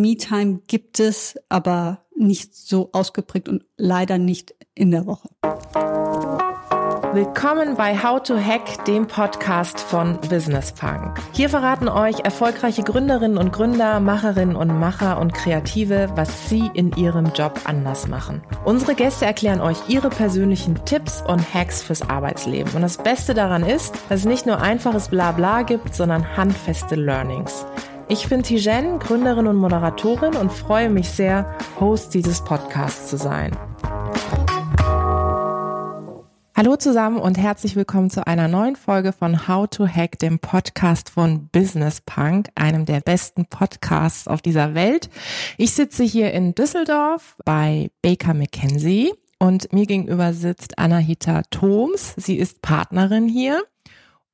Me-Time gibt es, aber nicht so ausgeprägt und leider nicht in der Woche. Willkommen bei How to Hack, dem Podcast von Business Punk. Hier verraten euch erfolgreiche Gründerinnen und Gründer, Macherinnen und Macher und Kreative, was sie in ihrem Job anders machen. Unsere Gäste erklären euch ihre persönlichen Tipps und Hacks fürs Arbeitsleben. Und das Beste daran ist, dass es nicht nur einfaches Blabla gibt, sondern handfeste Learnings. Ich bin Tijen, Gründerin und Moderatorin und freue mich sehr, Host dieses Podcasts zu sein. Hallo zusammen und herzlich willkommen zu einer neuen Folge von How to Hack, dem Podcast von Business Punk, einem der besten Podcasts auf dieser Welt. Ich sitze hier in Düsseldorf bei Baker McKenzie und mir gegenüber sitzt Anahita Thoms. Sie ist Partnerin hier.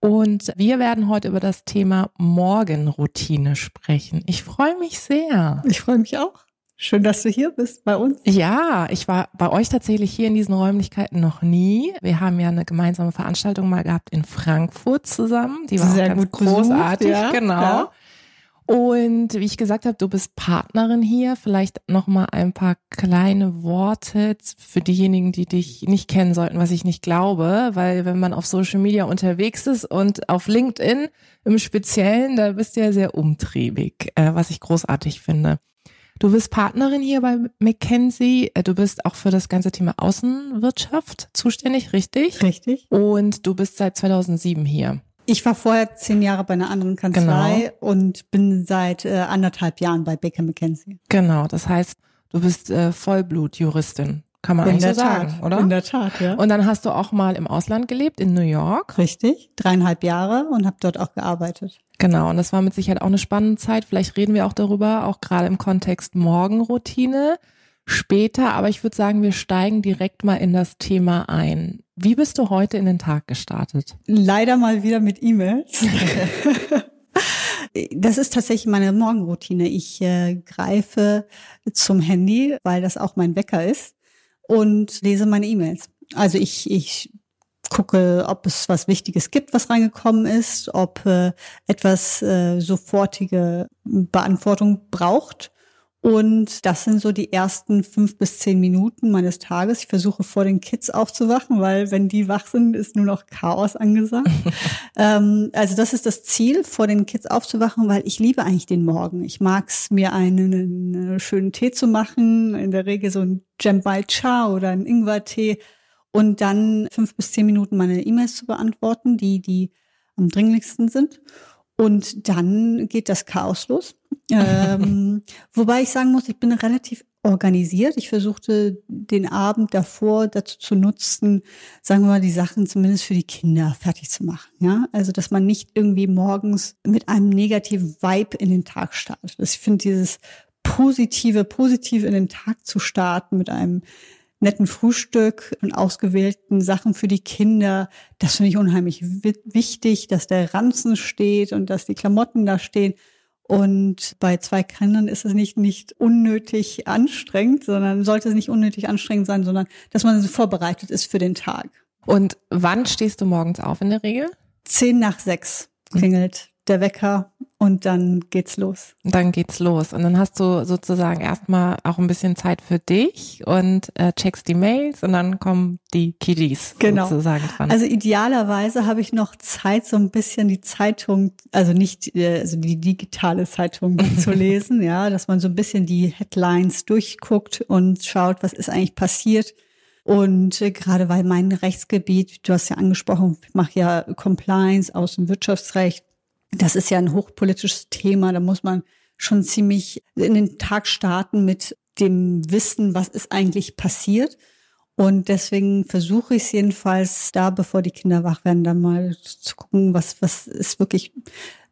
Und wir werden heute über das Thema Morgenroutine sprechen. Ich freue mich sehr. Ich freue mich auch. Schön, dass du hier bist bei uns. Ja, ich war bei euch tatsächlich hier in diesen Räumlichkeiten noch nie. Wir haben ja eine gemeinsame Veranstaltung mal gehabt in Frankfurt zusammen. Die war Sehr ganz großartig, besucht, ja, genau. Ja. Und wie ich gesagt habe, du bist Partnerin hier. Vielleicht noch mal ein paar kleine Worte für diejenigen, die dich nicht kennen sollten, was ich nicht glaube, weil wenn man auf Social Media unterwegs ist und auf LinkedIn im Speziellen, da bist du ja sehr umtriebig, äh, was ich großartig finde. Du bist Partnerin hier bei McKinsey. Äh, du bist auch für das ganze Thema Außenwirtschaft zuständig, richtig? Richtig. Und du bist seit 2007 hier. Ich war vorher zehn Jahre bei einer anderen Kanzlei genau. und bin seit äh, anderthalb Jahren bei Baker McKenzie. Genau, das heißt, du bist äh, Vollblutjuristin. Kann man in eigentlich so sagen, Tat, oder? In der Tat, ja. Und dann hast du auch mal im Ausland gelebt, in New York. Richtig, dreieinhalb Jahre und habe dort auch gearbeitet. Genau, und das war mit Sicherheit auch eine spannende Zeit. Vielleicht reden wir auch darüber, auch gerade im Kontext Morgenroutine später. Aber ich würde sagen, wir steigen direkt mal in das Thema ein. Wie bist du heute in den Tag gestartet? Leider mal wieder mit E-Mails. Das ist tatsächlich meine Morgenroutine. Ich äh, greife zum Handy, weil das auch mein Wecker ist und lese meine E-Mails. Also ich, ich gucke, ob es was Wichtiges gibt, was reingekommen ist, ob äh, etwas äh, sofortige Beantwortung braucht und das sind so die ersten fünf bis zehn Minuten meines Tages. Ich versuche vor den Kids aufzuwachen, weil wenn die wach sind, ist nur noch Chaos angesagt. ähm, also das ist das Ziel, vor den Kids aufzuwachen, weil ich liebe eigentlich den Morgen. Ich mag es, mir einen, einen, schönen Tee zu machen, in der Regel so ein Jambai Cha oder ein Ingwer-Tee und dann fünf bis zehn Minuten meine E-Mails zu beantworten, die, die am dringlichsten sind. Und dann geht das Chaos los. ähm, wobei ich sagen muss, ich bin relativ organisiert. Ich versuchte den Abend davor dazu zu nutzen, sagen wir mal, die Sachen zumindest für die Kinder fertig zu machen. Ja, also dass man nicht irgendwie morgens mit einem negativen Vibe in den Tag startet. Ich finde dieses positive, positiv in den Tag zu starten mit einem netten Frühstück und ausgewählten Sachen für die Kinder. Das finde ich unheimlich wichtig, dass der Ranzen steht und dass die Klamotten da stehen. Und bei zwei Kindern ist es nicht, nicht unnötig anstrengend, sondern sollte es nicht unnötig anstrengend sein, sondern dass man vorbereitet ist für den Tag. Und wann stehst du morgens auf in der Regel? Zehn nach sechs klingelt der Wecker und dann geht's los. Dann geht's los. Und dann hast du sozusagen erstmal auch ein bisschen Zeit für dich und äh, checkst die Mails und dann kommen die Kiddies genau. sozusagen dran. Also idealerweise habe ich noch Zeit, so ein bisschen die Zeitung, also nicht äh, also die digitale Zeitung zu lesen, ja, dass man so ein bisschen die Headlines durchguckt und schaut, was ist eigentlich passiert. Und äh, gerade weil mein Rechtsgebiet, du hast ja angesprochen, ich mache ja Compliance aus dem Wirtschaftsrecht, das ist ja ein hochpolitisches Thema. Da muss man schon ziemlich in den Tag starten mit dem Wissen, was ist eigentlich passiert. Und deswegen versuche ich es jedenfalls da, bevor die Kinder wach werden, dann mal zu gucken, was, was ist wirklich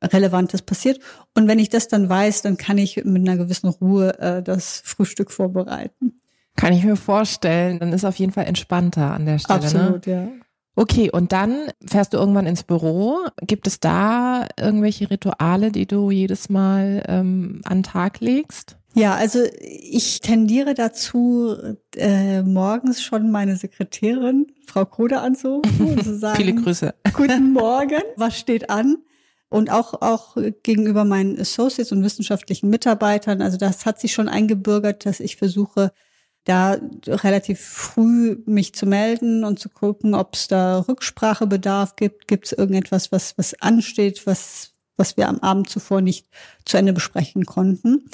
Relevantes passiert. Und wenn ich das dann weiß, dann kann ich mit einer gewissen Ruhe äh, das Frühstück vorbereiten. Kann ich mir vorstellen. Dann ist auf jeden Fall entspannter an der Stelle. Ne? Absolut, ne? ja. Okay, und dann fährst du irgendwann ins Büro. Gibt es da irgendwelche Rituale, die du jedes Mal ähm, an den Tag legst? Ja, also ich tendiere dazu, äh, morgens schon meine Sekretärin, Frau Kode, anzurufen und zu sagen, Viele Grüße. Guten Morgen, was steht an? und auch, auch gegenüber meinen Associates und wissenschaftlichen Mitarbeitern. Also das hat sich schon eingebürgert, dass ich versuche, da relativ früh mich zu melden und zu gucken, ob es da Rücksprachebedarf gibt, gibt es irgendetwas, was, was ansteht, was, was wir am Abend zuvor nicht zu Ende besprechen konnten.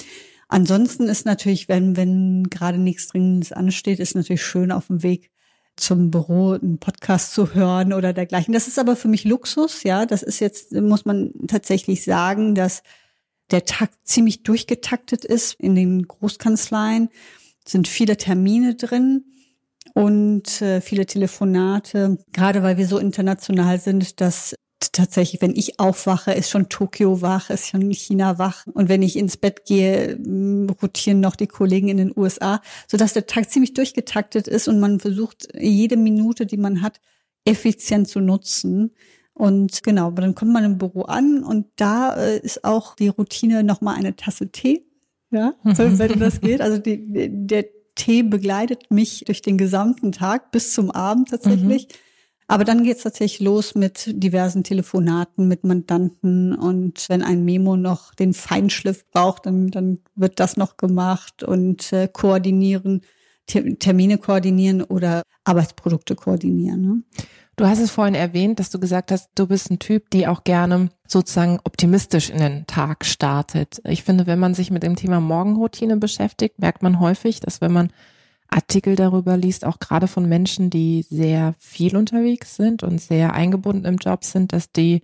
Ansonsten ist natürlich, wenn, wenn gerade nichts Dringendes ansteht, ist natürlich schön auf dem Weg zum Büro einen Podcast zu hören oder dergleichen. Das ist aber für mich Luxus, ja. Das ist jetzt, muss man tatsächlich sagen, dass der Takt ziemlich durchgetaktet ist. In den Großkanzleien sind viele Termine drin und äh, viele Telefonate, gerade weil wir so international sind, dass tatsächlich, wenn ich aufwache, ist schon Tokio wach, ist schon China wach. Und wenn ich ins Bett gehe, rotieren noch die Kollegen in den USA, sodass der Tag ziemlich durchgetaktet ist und man versucht, jede Minute, die man hat, effizient zu nutzen. Und genau, dann kommt man im Büro an und da äh, ist auch die Routine nochmal eine Tasse Tee, ja, wenn das geht. Also die, der Tee begleitet mich durch den gesamten Tag bis zum Abend tatsächlich. Mhm. Aber dann geht's tatsächlich los mit diversen Telefonaten mit Mandanten und wenn ein Memo noch den Feinschliff braucht, dann, dann wird das noch gemacht und äh, koordinieren, Termine koordinieren oder Arbeitsprodukte koordinieren. Ne? Du hast es vorhin erwähnt, dass du gesagt hast, du bist ein Typ, die auch gerne sozusagen optimistisch in den Tag startet. Ich finde, wenn man sich mit dem Thema Morgenroutine beschäftigt, merkt man häufig, dass wenn man Artikel darüber liest, auch gerade von Menschen, die sehr viel unterwegs sind und sehr eingebunden im Job sind, dass die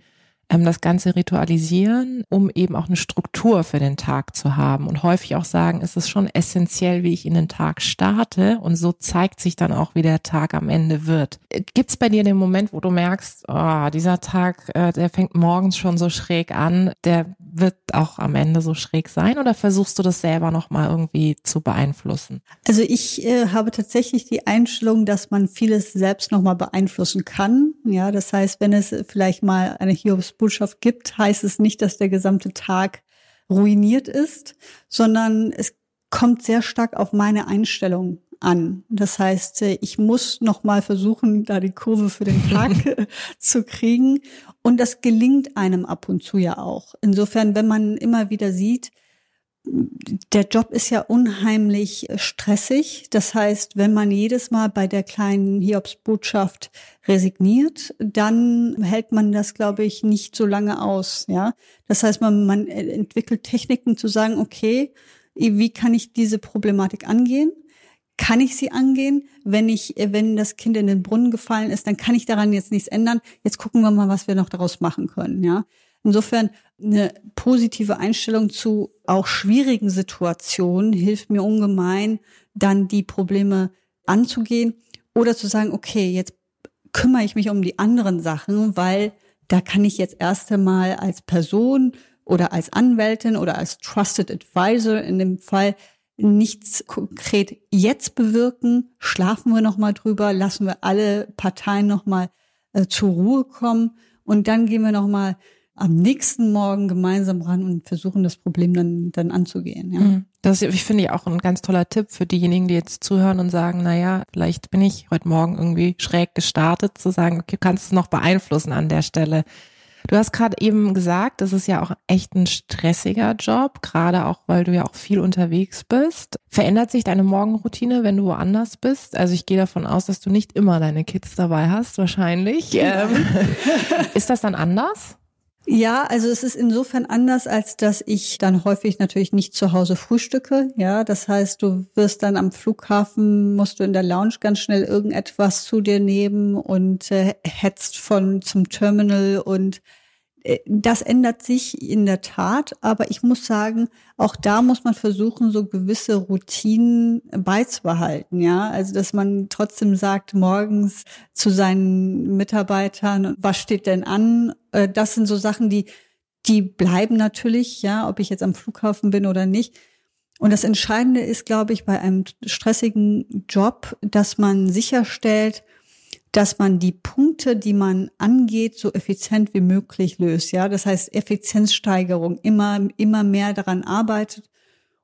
das Ganze ritualisieren, um eben auch eine Struktur für den Tag zu haben und häufig auch sagen, es ist schon essentiell, wie ich in den Tag starte und so zeigt sich dann auch, wie der Tag am Ende wird. Gibt es bei dir den Moment, wo du merkst, oh, dieser Tag, äh, der fängt morgens schon so schräg an, der wird auch am Ende so schräg sein oder versuchst du das selber nochmal irgendwie zu beeinflussen? Also ich äh, habe tatsächlich die Einstellung, dass man vieles selbst nochmal beeinflussen kann. Ja, das heißt, wenn es vielleicht mal eine Hiobs Botschaft gibt, heißt es nicht, dass der gesamte Tag ruiniert ist, sondern es kommt sehr stark auf meine Einstellung an. Das heißt, äh, ich muss noch mal versuchen, da die Kurve für den Tag zu kriegen. Und das gelingt einem ab und zu ja auch. Insofern, wenn man immer wieder sieht, der Job ist ja unheimlich stressig. Das heißt, wenn man jedes Mal bei der kleinen Hiobsbotschaft resigniert, dann hält man das, glaube ich, nicht so lange aus. Ja, das heißt, man, man entwickelt Techniken zu sagen, okay, wie kann ich diese Problematik angehen? Kann ich sie angehen? Wenn ich, wenn das Kind in den Brunnen gefallen ist, dann kann ich daran jetzt nichts ändern. Jetzt gucken wir mal, was wir noch daraus machen können. Ja, Insofern eine positive Einstellung zu auch schwierigen Situationen hilft mir ungemein, dann die Probleme anzugehen oder zu sagen, okay, jetzt kümmere ich mich um die anderen Sachen, weil da kann ich jetzt erst einmal als Person oder als Anwältin oder als Trusted Advisor in dem Fall nichts konkret jetzt bewirken. Schlafen wir noch mal drüber, lassen wir alle Parteien noch mal äh, zur Ruhe kommen und dann gehen wir noch mal am nächsten Morgen gemeinsam ran und versuchen, das Problem dann, dann anzugehen. Ja. Mhm. Das ich finde ich auch ein ganz toller Tipp für diejenigen, die jetzt zuhören und sagen, na ja, vielleicht bin ich heute Morgen irgendwie schräg gestartet, zu sagen, okay, du kannst es noch beeinflussen an der Stelle. Du hast gerade eben gesagt, das ist ja auch echt ein stressiger Job, gerade auch, weil du ja auch viel unterwegs bist. Verändert sich deine Morgenroutine, wenn du woanders bist? Also ich gehe davon aus, dass du nicht immer deine Kids dabei hast, wahrscheinlich. Ja. Ähm, ist das dann anders? Ja, also es ist insofern anders, als dass ich dann häufig natürlich nicht zu Hause frühstücke. Ja, das heißt, du wirst dann am Flughafen, musst du in der Lounge ganz schnell irgendetwas zu dir nehmen und äh, hetzt von zum Terminal und das ändert sich in der Tat, aber ich muss sagen, auch da muss man versuchen, so gewisse Routinen beizubehalten, ja. Also, dass man trotzdem sagt, morgens zu seinen Mitarbeitern, was steht denn an? Äh, das sind so Sachen, die, die bleiben natürlich, ja, ob ich jetzt am Flughafen bin oder nicht. Und das Entscheidende ist, glaube ich, bei einem stressigen Job, dass man sicherstellt, dass man die Punkte, die man angeht, so effizient wie möglich löst. Ja, das heißt Effizienzsteigerung, immer immer mehr daran arbeitet.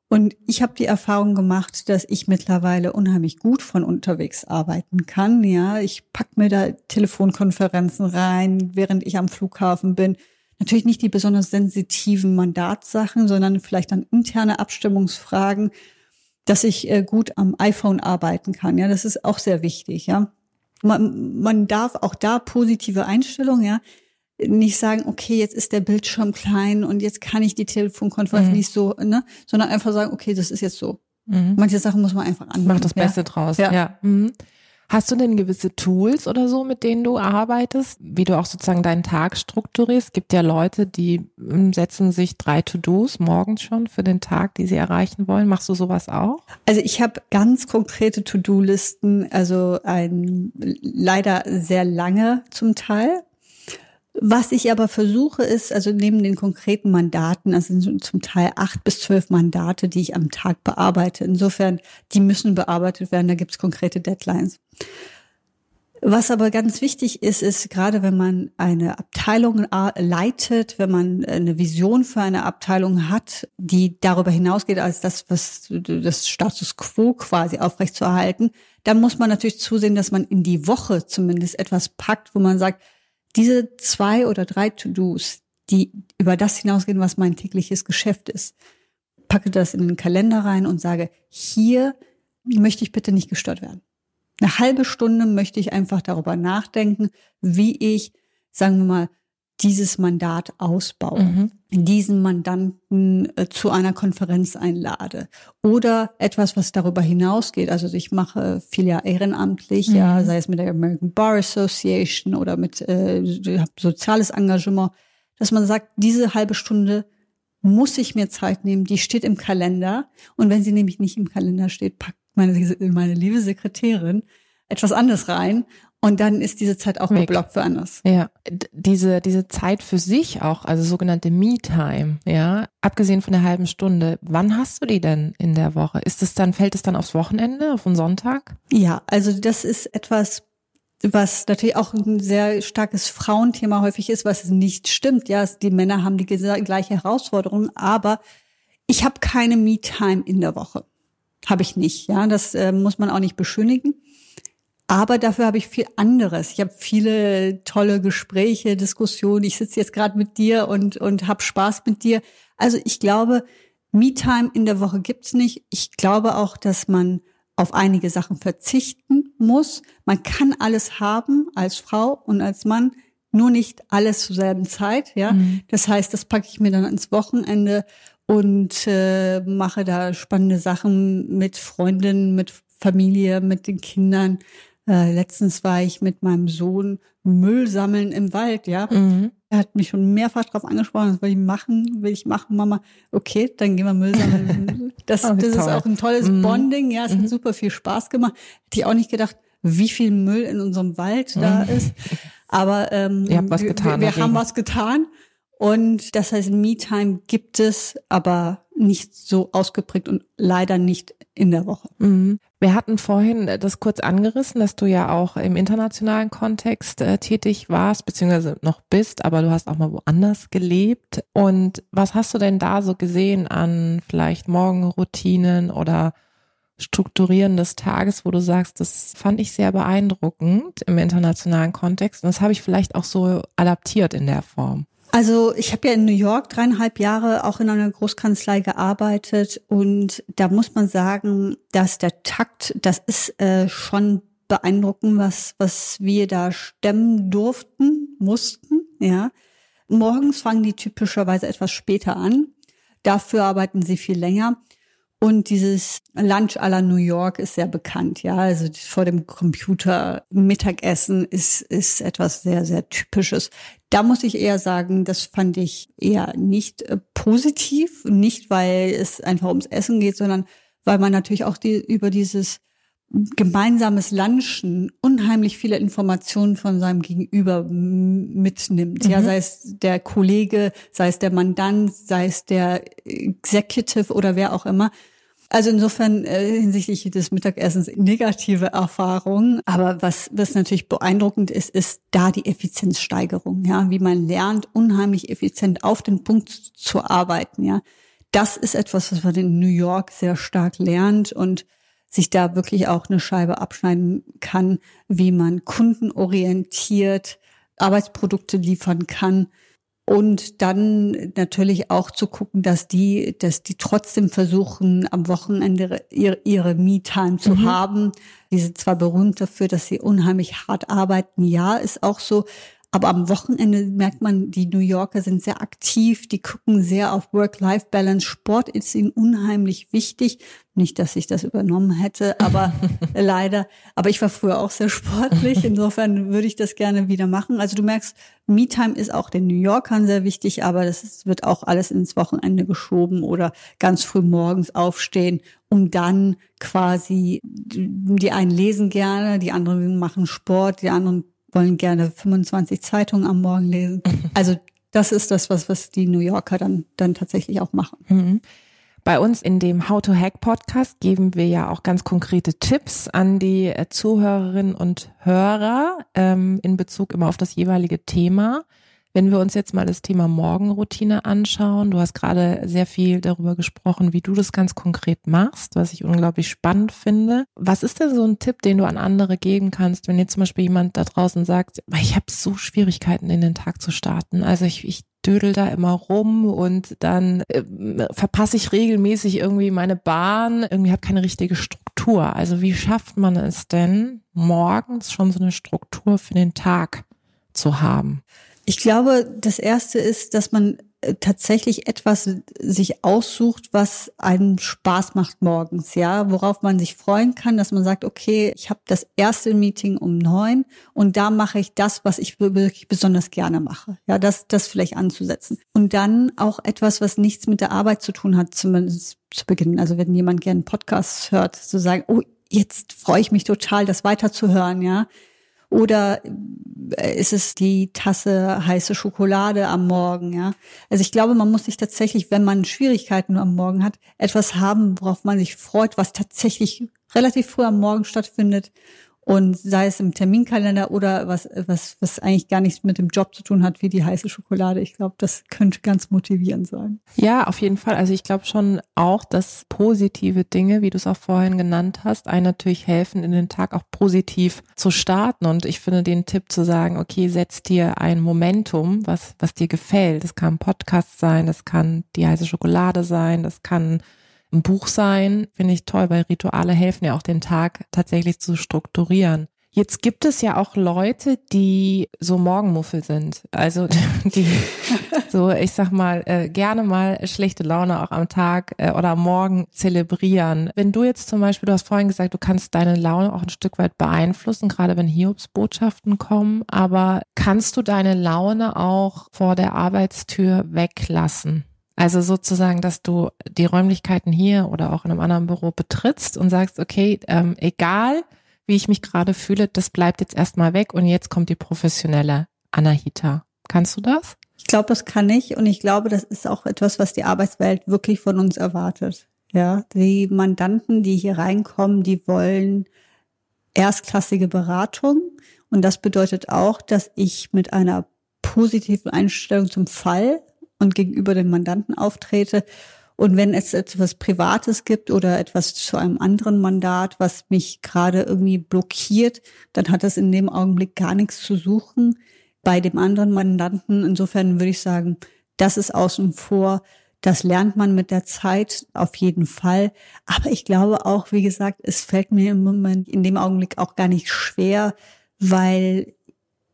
Und ich habe die Erfahrung gemacht, dass ich mittlerweile unheimlich gut von unterwegs arbeiten kann. Ja, ich pack mir da Telefonkonferenzen rein, während ich am Flughafen bin. natürlich nicht die besonders sensitiven Mandatssachen, sondern vielleicht dann interne Abstimmungsfragen, dass ich äh, gut am iPhone arbeiten kann. Ja, das ist auch sehr wichtig. Ja, man, man darf auch da positive Einstellungen. Ja, nicht sagen, okay, jetzt ist der Bildschirm klein und jetzt kann ich die Telefonkonferenz mhm. nicht so, ne, sondern einfach sagen, okay, das ist jetzt so. Mhm. Manche Sachen muss man einfach annehmen. Mach das Beste draus. Ja. ja. Mhm. Hast du denn gewisse Tools oder so, mit denen du arbeitest, wie du auch sozusagen deinen Tag strukturierst? Gibt ja Leute, die ähm, setzen sich drei To-Dos morgens schon für den Tag, die sie erreichen wollen. Machst du sowas auch? Also ich habe ganz konkrete To-Do-Listen, also ein leider sehr lange zum Teil. Was ich aber versuche ist, also neben den konkreten Mandaten, also sind zum Teil acht bis zwölf Mandate, die ich am Tag bearbeite. Insofern, die müssen bearbeitet werden, da gibt es konkrete Deadlines. Was aber ganz wichtig ist, ist gerade wenn man eine Abteilung leitet, wenn man eine Vision für eine Abteilung hat, die darüber hinausgeht als das, was das Status quo quasi aufrechtzuerhalten, dann muss man natürlich zusehen, dass man in die Woche zumindest etwas packt, wo man sagt, diese zwei oder drei To-Dos, die über das hinausgehen, was mein tägliches Geschäft ist, packe das in den Kalender rein und sage, hier möchte ich bitte nicht gestört werden. Eine halbe Stunde möchte ich einfach darüber nachdenken, wie ich, sagen wir mal, dieses Mandat ausbauen, mhm. Diesen Mandanten äh, zu einer Konferenz einlade oder etwas, was darüber hinausgeht. Also ich mache viel ja ehrenamtlich, mhm. ja, sei es mit der American Bar Association oder mit äh, soziales Engagement, dass man sagt, diese halbe Stunde muss ich mir Zeit nehmen, die steht im Kalender und wenn sie nämlich nicht im Kalender steht, packt meine, meine liebe Sekretärin etwas anderes rein und dann ist diese Zeit auch Weg. geblockt für anders. Ja, diese, diese Zeit für sich auch, also sogenannte Me-Time, ja, abgesehen von der halben Stunde, wann hast du die denn in der Woche? Ist es dann, fällt es dann aufs Wochenende, auf den Sonntag? Ja, also das ist etwas, was natürlich auch ein sehr starkes Frauenthema häufig ist, was nicht stimmt. Ja, die Männer haben die gleiche Herausforderung, aber ich habe keine Me-Time in der Woche. Habe ich nicht. Ja, das äh, muss man auch nicht beschönigen. Aber dafür habe ich viel anderes. Ich habe viele tolle Gespräche, Diskussionen. Ich sitze jetzt gerade mit dir und, und habe Spaß mit dir. Also ich glaube, Me-Time in der Woche gibt's nicht. Ich glaube auch, dass man auf einige Sachen verzichten muss. Man kann alles haben als Frau und als Mann, nur nicht alles zur selben Zeit. Ja, mhm. das heißt, das packe ich mir dann ins Wochenende und äh, mache da spannende Sachen mit Freundinnen, mit Familie, mit den Kindern. Äh, letztens war ich mit meinem Sohn Müll sammeln im Wald, ja. Mhm. Er hat mich schon mehrfach darauf angesprochen, das will ich machen, will ich machen, Mama. Okay, dann gehen wir Müll sammeln. Das, oh, das ist auch ein tolles mhm. Bonding, ja. Es mhm. hat super viel Spaß gemacht. Hätte ich auch nicht gedacht, wie viel Müll in unserem Wald da mhm. ist. Aber ähm, wir, wir haben was getan. Und das heißt, Me-Time gibt es, aber nicht so ausgeprägt und leider nicht in der Woche. Mhm. Wir hatten vorhin das kurz angerissen, dass du ja auch im internationalen Kontext äh, tätig warst, beziehungsweise noch bist, aber du hast auch mal woanders gelebt. Und was hast du denn da so gesehen an vielleicht Morgenroutinen oder Strukturieren des Tages, wo du sagst, das fand ich sehr beeindruckend im internationalen Kontext und das habe ich vielleicht auch so adaptiert in der Form. Also ich habe ja in New York dreieinhalb Jahre auch in einer Großkanzlei gearbeitet und da muss man sagen, dass der Takt, das ist äh, schon beeindruckend, was was wir da stemmen durften, mussten. Ja, morgens fangen die typischerweise etwas später an. Dafür arbeiten sie viel länger. Und dieses Lunch à la New York ist sehr bekannt, ja. Also vor dem Computer Mittagessen ist, ist etwas sehr, sehr typisches. Da muss ich eher sagen, das fand ich eher nicht äh, positiv. Nicht, weil es einfach ums Essen geht, sondern weil man natürlich auch die, über dieses gemeinsames Lunchen unheimlich viele Informationen von seinem Gegenüber mitnimmt. Mhm. Ja, sei es der Kollege, sei es der Mandant, sei es der Executive oder wer auch immer. Also insofern äh, hinsichtlich des Mittagessens negative Erfahrungen. Aber was, was natürlich beeindruckend ist, ist da die Effizienzsteigerung. Ja, wie man lernt, unheimlich effizient auf den Punkt zu arbeiten. Ja, das ist etwas, was man in New York sehr stark lernt und sich da wirklich auch eine Scheibe abschneiden kann, wie man kundenorientiert Arbeitsprodukte liefern kann. und dann natürlich auch zu gucken, dass die, dass die trotzdem versuchen, am Wochenende ihre, ihre Me-Time zu mhm. haben. Die sind zwar berühmt dafür, dass sie unheimlich hart arbeiten. Ja, ist auch so. Aber am Wochenende merkt man, die New Yorker sind sehr aktiv, die gucken sehr auf Work-Life-Balance. Sport ist ihnen unheimlich wichtig. Nicht, dass ich das übernommen hätte, aber leider. Aber ich war früher auch sehr sportlich. Insofern würde ich das gerne wieder machen. Also du merkst, Me-Time ist auch den New Yorkern sehr wichtig, aber das wird auch alles ins Wochenende geschoben oder ganz früh morgens aufstehen, um dann quasi, die einen lesen gerne, die anderen machen Sport, die anderen wollen gerne 25 Zeitungen am Morgen lesen. Also das ist das, was, was die New Yorker dann, dann tatsächlich auch machen. Mhm. Bei uns in dem How to Hack Podcast geben wir ja auch ganz konkrete Tipps an die äh, Zuhörerinnen und Hörer ähm, in Bezug immer auf das jeweilige Thema. Wenn wir uns jetzt mal das Thema Morgenroutine anschauen, du hast gerade sehr viel darüber gesprochen, wie du das ganz konkret machst, was ich unglaublich spannend finde. Was ist denn so ein Tipp, den du an andere geben kannst, wenn jetzt zum Beispiel jemand da draußen sagt, ich habe so Schwierigkeiten in den Tag zu starten. Also ich, ich dödel da immer rum und dann äh, verpasse ich regelmäßig irgendwie meine Bahn, irgendwie habe keine richtige Struktur. Also wie schafft man es denn, morgens schon so eine Struktur für den Tag zu haben? Ich glaube, das erste ist, dass man äh, tatsächlich etwas sich aussucht, was einem Spaß macht morgens, ja, worauf man sich freuen kann, dass man sagt, okay, ich habe das erste Meeting um neun und da mache ich das, was ich wirklich besonders gerne mache. Ja, das, das vielleicht anzusetzen. Und dann auch etwas, was nichts mit der Arbeit zu tun hat, zumindest zu Beginn. Also wenn jemand gerne Podcasts hört, zu sagen, oh, jetzt freue ich mich total, das weiterzuhören, ja oder äh, ist es die Tasse heiße Schokolade am Morgen, ja? Also ich glaube, man muss sich tatsächlich, wenn man Schwierigkeiten am Morgen hat, etwas haben, worauf man sich freut, was tatsächlich relativ früh am Morgen stattfindet und sei es im Terminkalender oder was, was, was eigentlich gar nichts mit dem Job zu tun hat, wie die heiße Schokolade. Ich glaube, das könnte ganz motivierend sein. Ja, auf jeden Fall. Also ich glaube schon auch, dass positive Dinge, wie du es auch vorhin genannt hast, einen natürlich helfen, in den Tag auch positiv zu starten. Und ich finde den Tipp zu sagen, okay, setz dir ein Momentum, was, was dir gefällt. Das kann Podcast sein, das kann die heiße Schokolade sein, das kann ein Buch sein, finde ich toll, weil Rituale helfen ja auch den Tag tatsächlich zu strukturieren. Jetzt gibt es ja auch Leute, die so Morgenmuffel sind. Also die so, ich sag mal, äh, gerne mal schlechte Laune auch am Tag äh, oder Morgen zelebrieren. Wenn du jetzt zum Beispiel, du hast vorhin gesagt, du kannst deine Laune auch ein Stück weit beeinflussen, gerade wenn Hiobsbotschaften kommen, aber kannst du deine Laune auch vor der Arbeitstür weglassen? Also sozusagen, dass du die Räumlichkeiten hier oder auch in einem anderen Büro betrittst und sagst, okay, ähm, egal wie ich mich gerade fühle, das bleibt jetzt erstmal weg und jetzt kommt die professionelle Anahita. Kannst du das? Ich glaube, das kann ich und ich glaube, das ist auch etwas, was die Arbeitswelt wirklich von uns erwartet. Ja, die Mandanten, die hier reinkommen, die wollen erstklassige Beratung und das bedeutet auch, dass ich mit einer positiven Einstellung zum Fall und gegenüber dem Mandanten auftrete. Und wenn es etwas Privates gibt oder etwas zu einem anderen Mandat, was mich gerade irgendwie blockiert, dann hat das in dem Augenblick gar nichts zu suchen bei dem anderen Mandanten. Insofern würde ich sagen, das ist außen vor. Das lernt man mit der Zeit auf jeden Fall. Aber ich glaube auch, wie gesagt, es fällt mir im Moment in dem Augenblick auch gar nicht schwer, weil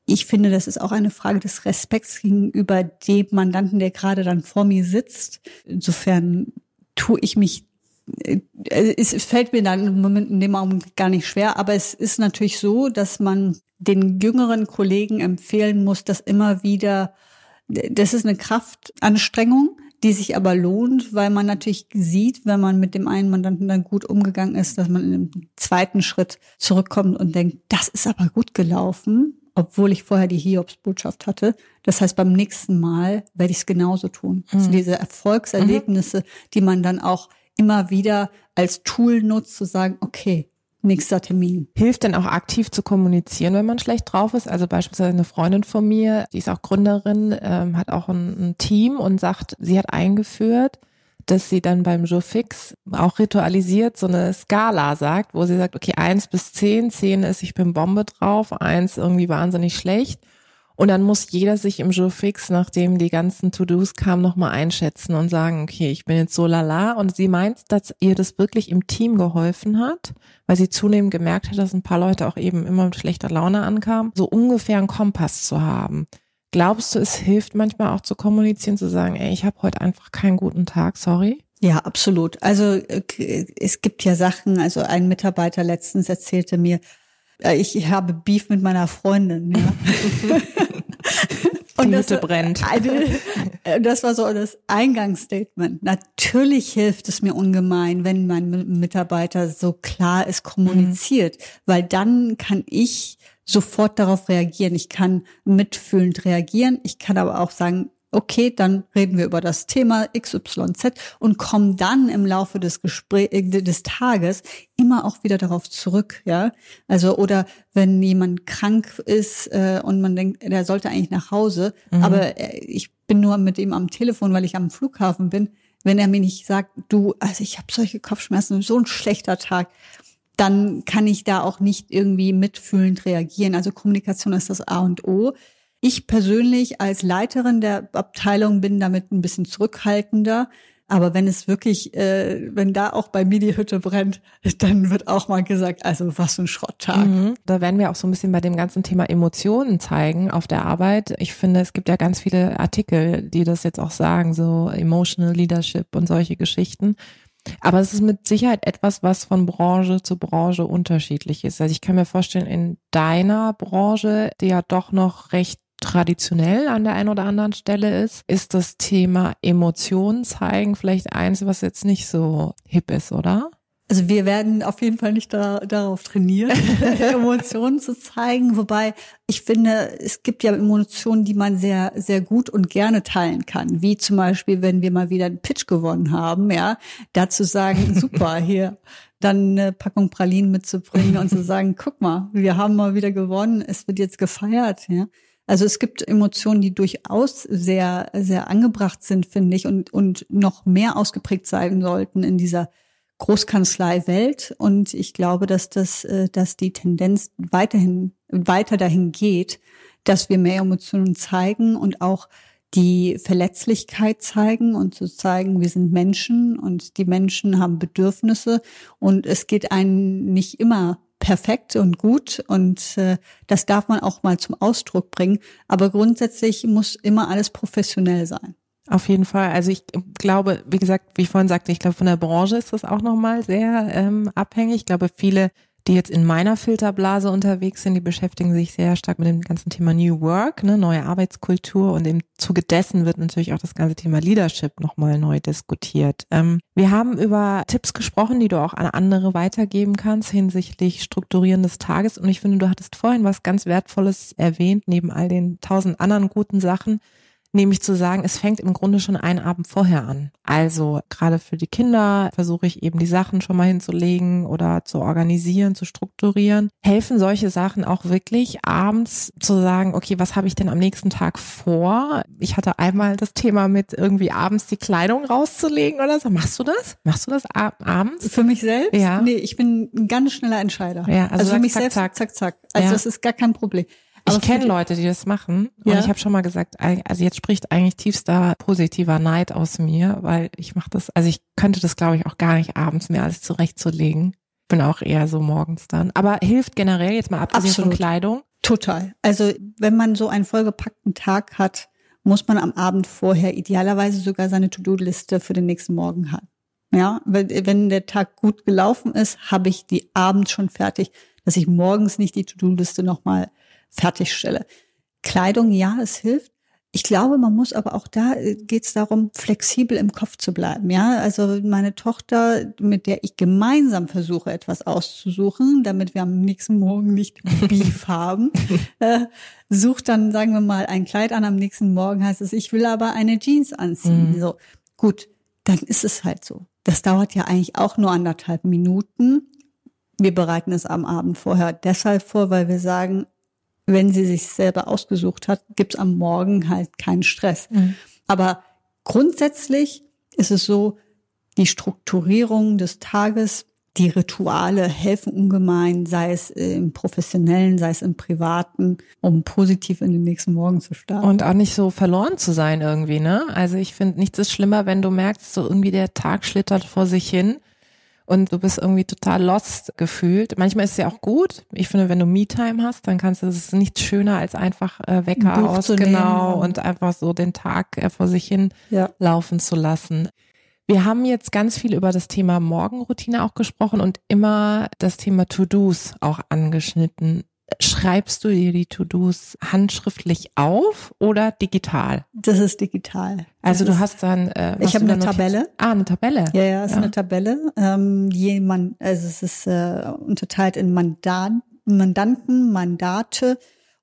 ich finde, das ist auch eine Frage des Respekts gegenüber dem Mandanten, der gerade dann vor mir sitzt. Insofern tue ich mich, äh, es fällt mir dann im Moment in dem Augenblick gar nicht schwer, aber es ist natürlich so, dass man den jüngeren Kollegen empfehlen muss, dass immer wieder, das ist eine Kraftanstrengung, die sich aber lohnt, weil man natürlich sieht, wenn man mit dem einen Mandanten dann gut umgegangen ist, dass man in einem zweiten Schritt zurückkommt und denkt, das ist aber gut gelaufen obwohl ich vorher die Hiobsbotschaft hatte. Das heißt, beim nächsten Mal werde ich es genauso tun. Mhm. Also diese Erfolgserlebnisse, mhm. die man dann auch immer wieder als Tool nutzt, zu sagen, okay, nächster Termin. Hilft denn auch aktiv zu kommunizieren, wenn man schlecht drauf ist? Also beispielsweise eine Freundin von mir, die ist auch Gründerin, ähm, hat auch ein, ein Team und sagt, sie hat eingeführt, dass sie dann beim Joe Fix auch ritualisiert so eine Skala sagt, wo sie sagt, okay, eins bis zehn, zehn ist, ich bin Bombe drauf, eins irgendwie wahnsinnig schlecht. Und dann muss jeder sich im Jour fix, nachdem die ganzen To-Dos kamen, nochmal einschätzen und sagen, okay, ich bin jetzt so lala. Und sie meint, dass ihr das wirklich im Team geholfen hat, weil sie zunehmend gemerkt hat, dass ein paar Leute auch eben immer mit schlechter Laune ankamen, so ungefähr einen Kompass zu haben. Glaubst du, es hilft manchmal auch zu kommunizieren, zu sagen, ey, ich habe heute einfach keinen guten Tag, sorry? Ja, absolut. Also äh, es gibt ja Sachen, also ein Mitarbeiter letztens erzählte mir, äh, ich habe Beef mit meiner Freundin. Ja. Und Die Hütte brennt. Eine, äh, das war so das Eingangsstatement. Natürlich hilft es mir ungemein, wenn mein Mitarbeiter so klar ist kommuniziert, mhm. weil dann kann ich sofort darauf reagieren. Ich kann mitfühlend reagieren. Ich kann aber auch sagen, okay, dann reden wir über das Thema XYZ und kommen dann im Laufe des Gesprächs äh, des Tages immer auch wieder darauf zurück, ja. Also oder wenn jemand krank ist äh, und man denkt, der sollte eigentlich nach Hause, mhm. aber äh, ich bin nur mit ihm am Telefon, weil ich am Flughafen bin. Wenn er mir nicht sagt, du, also ich habe solche Kopfschmerzen, so ein schlechter Tag, dann kann ich da auch nicht irgendwie mitfühlend reagieren. Also Kommunikation ist das A und O. Ich persönlich als Leiterin der Abteilung bin damit ein bisschen zurückhaltender. Aber wenn es wirklich, äh, wenn da auch bei mir die Hütte brennt, dann wird auch mal gesagt, also was für ein Schrotttag. Mhm. Da werden wir auch so ein bisschen bei dem ganzen Thema Emotionen zeigen auf der Arbeit. Ich finde, es gibt ja ganz viele Artikel, die das jetzt auch sagen, so Emotional Leadership und solche Geschichten. Aber es ist mit Sicherheit etwas, was von Branche zu Branche unterschiedlich ist. Also ich kann mir vorstellen, in deiner Branche, die ja doch noch recht traditionell an der einen oder anderen Stelle ist, ist das Thema Emotionen zeigen vielleicht eins, was jetzt nicht so hip ist, oder? Also wir werden auf jeden Fall nicht da, darauf trainieren, Emotionen zu zeigen. Wobei ich finde, es gibt ja Emotionen, die man sehr, sehr gut und gerne teilen kann. Wie zum Beispiel, wenn wir mal wieder einen Pitch gewonnen haben, ja, dazu sagen, super, hier dann eine Packung Pralinen mitzubringen und zu sagen, guck mal, wir haben mal wieder gewonnen, es wird jetzt gefeiert, ja. Also es gibt Emotionen, die durchaus sehr, sehr angebracht sind, finde ich, und, und noch mehr ausgeprägt sein sollten in dieser Großkanzlei-Welt. Und ich glaube, dass das, äh, dass die Tendenz weiterhin, weiter dahin geht, dass wir mehr Emotionen zeigen und auch die Verletzlichkeit zeigen und zu zeigen, wir sind Menschen und die Menschen haben Bedürfnisse und es geht einen nicht immer perfekt und gut und äh, das darf man auch mal zum Ausdruck bringen. Aber grundsätzlich muss immer alles professionell sein. Auf jeden Fall. Also ich glaube, wie gesagt, wie ich vorhin sagte, ich glaube, von der Branche ist das auch nochmal sehr ähm, abhängig. Ich glaube, viele die jetzt in meiner Filterblase unterwegs sind, die beschäftigen sich sehr stark mit dem ganzen Thema New Work, ne, neue Arbeitskultur und im Zuge dessen wird natürlich auch das ganze Thema Leadership nochmal neu diskutiert. Ähm, wir haben über Tipps gesprochen, die du auch an andere weitergeben kannst hinsichtlich Strukturieren des Tages und ich finde, du hattest vorhin was ganz Wertvolles erwähnt, neben all den tausend anderen guten Sachen, nämlich zu sagen, es fängt im Grunde schon einen Abend vorher an. Also gerade für die Kinder versuche ich eben die Sachen schon mal hinzulegen oder zu organisieren, zu strukturieren. Helfen solche Sachen auch wirklich abends zu sagen, okay, was habe ich denn am nächsten Tag vor? Ich hatte einmal das Thema mit irgendwie abends die Kleidung rauszulegen oder so. Machst du das? Machst du das abends? Für mich selbst? Ja. Nee, ich bin ein ganz schneller Entscheider. Ja, also, also für mich zack, selbst, zack, zack, zack. Also ja. das ist gar kein Problem. Aber ich kenne Leute, die das machen. Und ja. ich habe schon mal gesagt, also jetzt spricht eigentlich tiefster positiver Neid aus mir, weil ich mache das, also ich könnte das, glaube ich, auch gar nicht abends mehr alles zurechtzulegen. Bin auch eher so morgens dann. Aber hilft generell jetzt mal abgesehen Absolut. von Kleidung. Total. Also wenn man so einen vollgepackten Tag hat, muss man am Abend vorher idealerweise sogar seine To-Do-Liste für den nächsten Morgen haben. Ja, wenn der Tag gut gelaufen ist, habe ich die abends schon fertig, dass ich morgens nicht die To-Do-Liste nochmal fertigstelle. Kleidung, ja, es hilft. Ich glaube, man muss aber auch da äh, geht es darum, flexibel im Kopf zu bleiben. Ja, also meine Tochter, mit der ich gemeinsam versuche, etwas auszusuchen, damit wir am nächsten Morgen nicht Beef haben, äh, sucht dann, sagen wir mal, ein Kleid an. Am nächsten Morgen heißt es, ich will aber eine Jeans anziehen. Mhm. So gut, dann ist es halt so. Das dauert ja eigentlich auch nur anderthalb Minuten. Wir bereiten es am Abend vorher deshalb vor, weil wir sagen, wenn sie sich selber ausgesucht hat, gibt's am Morgen halt keinen Stress. Mhm. Aber grundsätzlich ist es so, die Strukturierung des Tages die Rituale helfen ungemein, sei es im professionellen, sei es im privaten, um positiv in den nächsten Morgen zu starten. Und auch nicht so verloren zu sein irgendwie, ne? Also ich finde, nichts ist schlimmer, wenn du merkst, so irgendwie der Tag schlittert vor sich hin und du bist irgendwie total lost gefühlt. Manchmal ist es ja auch gut. Ich finde, wenn du Me-Time hast, dann kannst du, es ist nichts schöner als einfach äh, Wecker aus, genau, und einfach so den Tag äh, vor sich hin ja. laufen zu lassen. Wir haben jetzt ganz viel über das Thema Morgenroutine auch gesprochen und immer das Thema To-Dos auch angeschnitten. Schreibst du dir die To-Dos handschriftlich auf oder digital? Das ist digital. Also das du hast dann. Äh, ich habe eine Tabelle. Ah, eine Tabelle. Ja, ja, es ist ja. eine Tabelle. Ähm, jemand, also es ist äh, unterteilt in Mandat, Mandanten, Mandate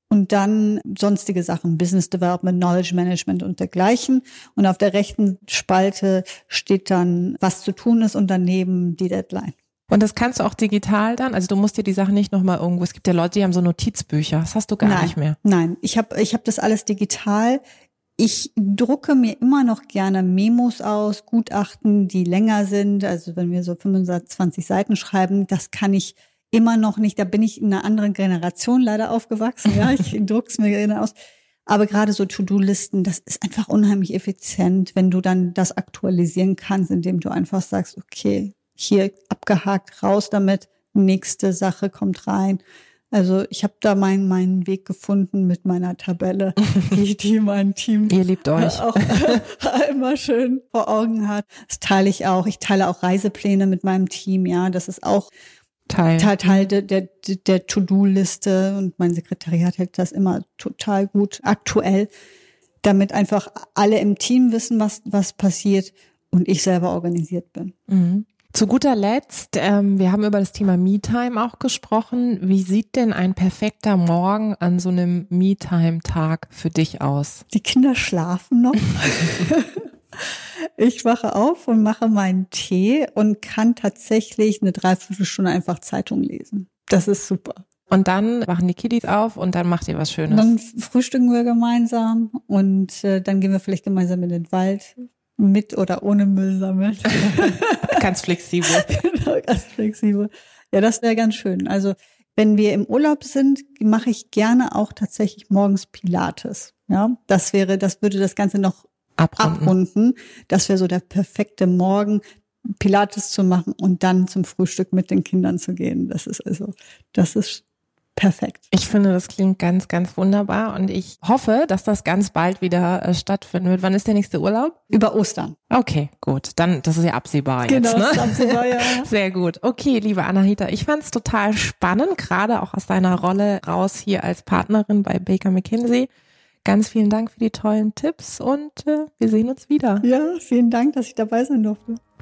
und dann sonstige Sachen, Business Development, Knowledge Management und dergleichen. Und auf der rechten Spalte steht dann, was zu tun ist und daneben die Deadline. Und das kannst du auch digital dann? Also du musst dir die Sachen nicht nochmal irgendwo, es gibt ja Leute, die haben so Notizbücher, das hast du gar nein, nicht mehr. Nein, ich habe ich hab das alles digital. Ich drucke mir immer noch gerne Memos aus, Gutachten, die länger sind. Also wenn wir so 25 Seiten schreiben, das kann ich immer noch nicht. Da bin ich in einer anderen Generation leider aufgewachsen. Ja, ich druck's mir gerne aus. Aber gerade so To-Do-Listen, das ist einfach unheimlich effizient, wenn du dann das aktualisieren kannst, indem du einfach sagst, okay, hier abgehakt, raus damit, nächste Sache kommt rein. Also ich habe da meinen meinen Weg gefunden mit meiner Tabelle, die, die mein Team Ihr liebt euch. auch immer schön vor Augen hat. Das teile ich auch. Ich teile auch Reisepläne mit meinem Team. Ja, das ist auch Teil, Teil, Teil der, der, der To-Do-Liste und mein Sekretariat hält das immer total gut aktuell, damit einfach alle im Team wissen, was was passiert und ich selber organisiert bin. Mhm. Zu guter Letzt, ähm, wir haben über das Thema Me-Time auch gesprochen. Wie sieht denn ein perfekter Morgen an so einem Me-Time-Tag für dich aus? Die Kinder schlafen noch. ich wache auf und mache meinen Tee und kann tatsächlich eine Dreiviertelstunde einfach Zeitung lesen. Das ist super. Und dann wachen die Kiddies auf und dann macht ihr was Schönes. Dann frühstücken wir gemeinsam und äh, dann gehen wir vielleicht gemeinsam in den Wald, mit oder ohne Müll sammeln. ganz flexibel. genau, ganz flexibel. Ja, das wäre ganz schön. Also wenn wir im Urlaub sind, mache ich gerne auch tatsächlich morgens Pilates. Ja, das wäre, das würde das Ganze noch abrunden. abrunden. Das wäre so der perfekte Morgen, Pilates zu machen und dann zum Frühstück mit den Kindern zu gehen. Das ist also, das ist perfekt. Ich finde, das klingt ganz, ganz wunderbar und ich hoffe, dass das ganz bald wieder äh, stattfinden wird. Wann ist der nächste Urlaub? Über Ostern. Okay, gut. Dann, das ist ja absehbar genau, jetzt. Genau, ne? ist absehbar, ja. Sehr gut. Okay, liebe Anahita, ich fand es total spannend, gerade auch aus deiner Rolle raus hier als Partnerin bei Baker McKinsey. Ganz vielen Dank für die tollen Tipps und äh, wir sehen uns wieder. Ja, vielen Dank, dass ich dabei sein durfte.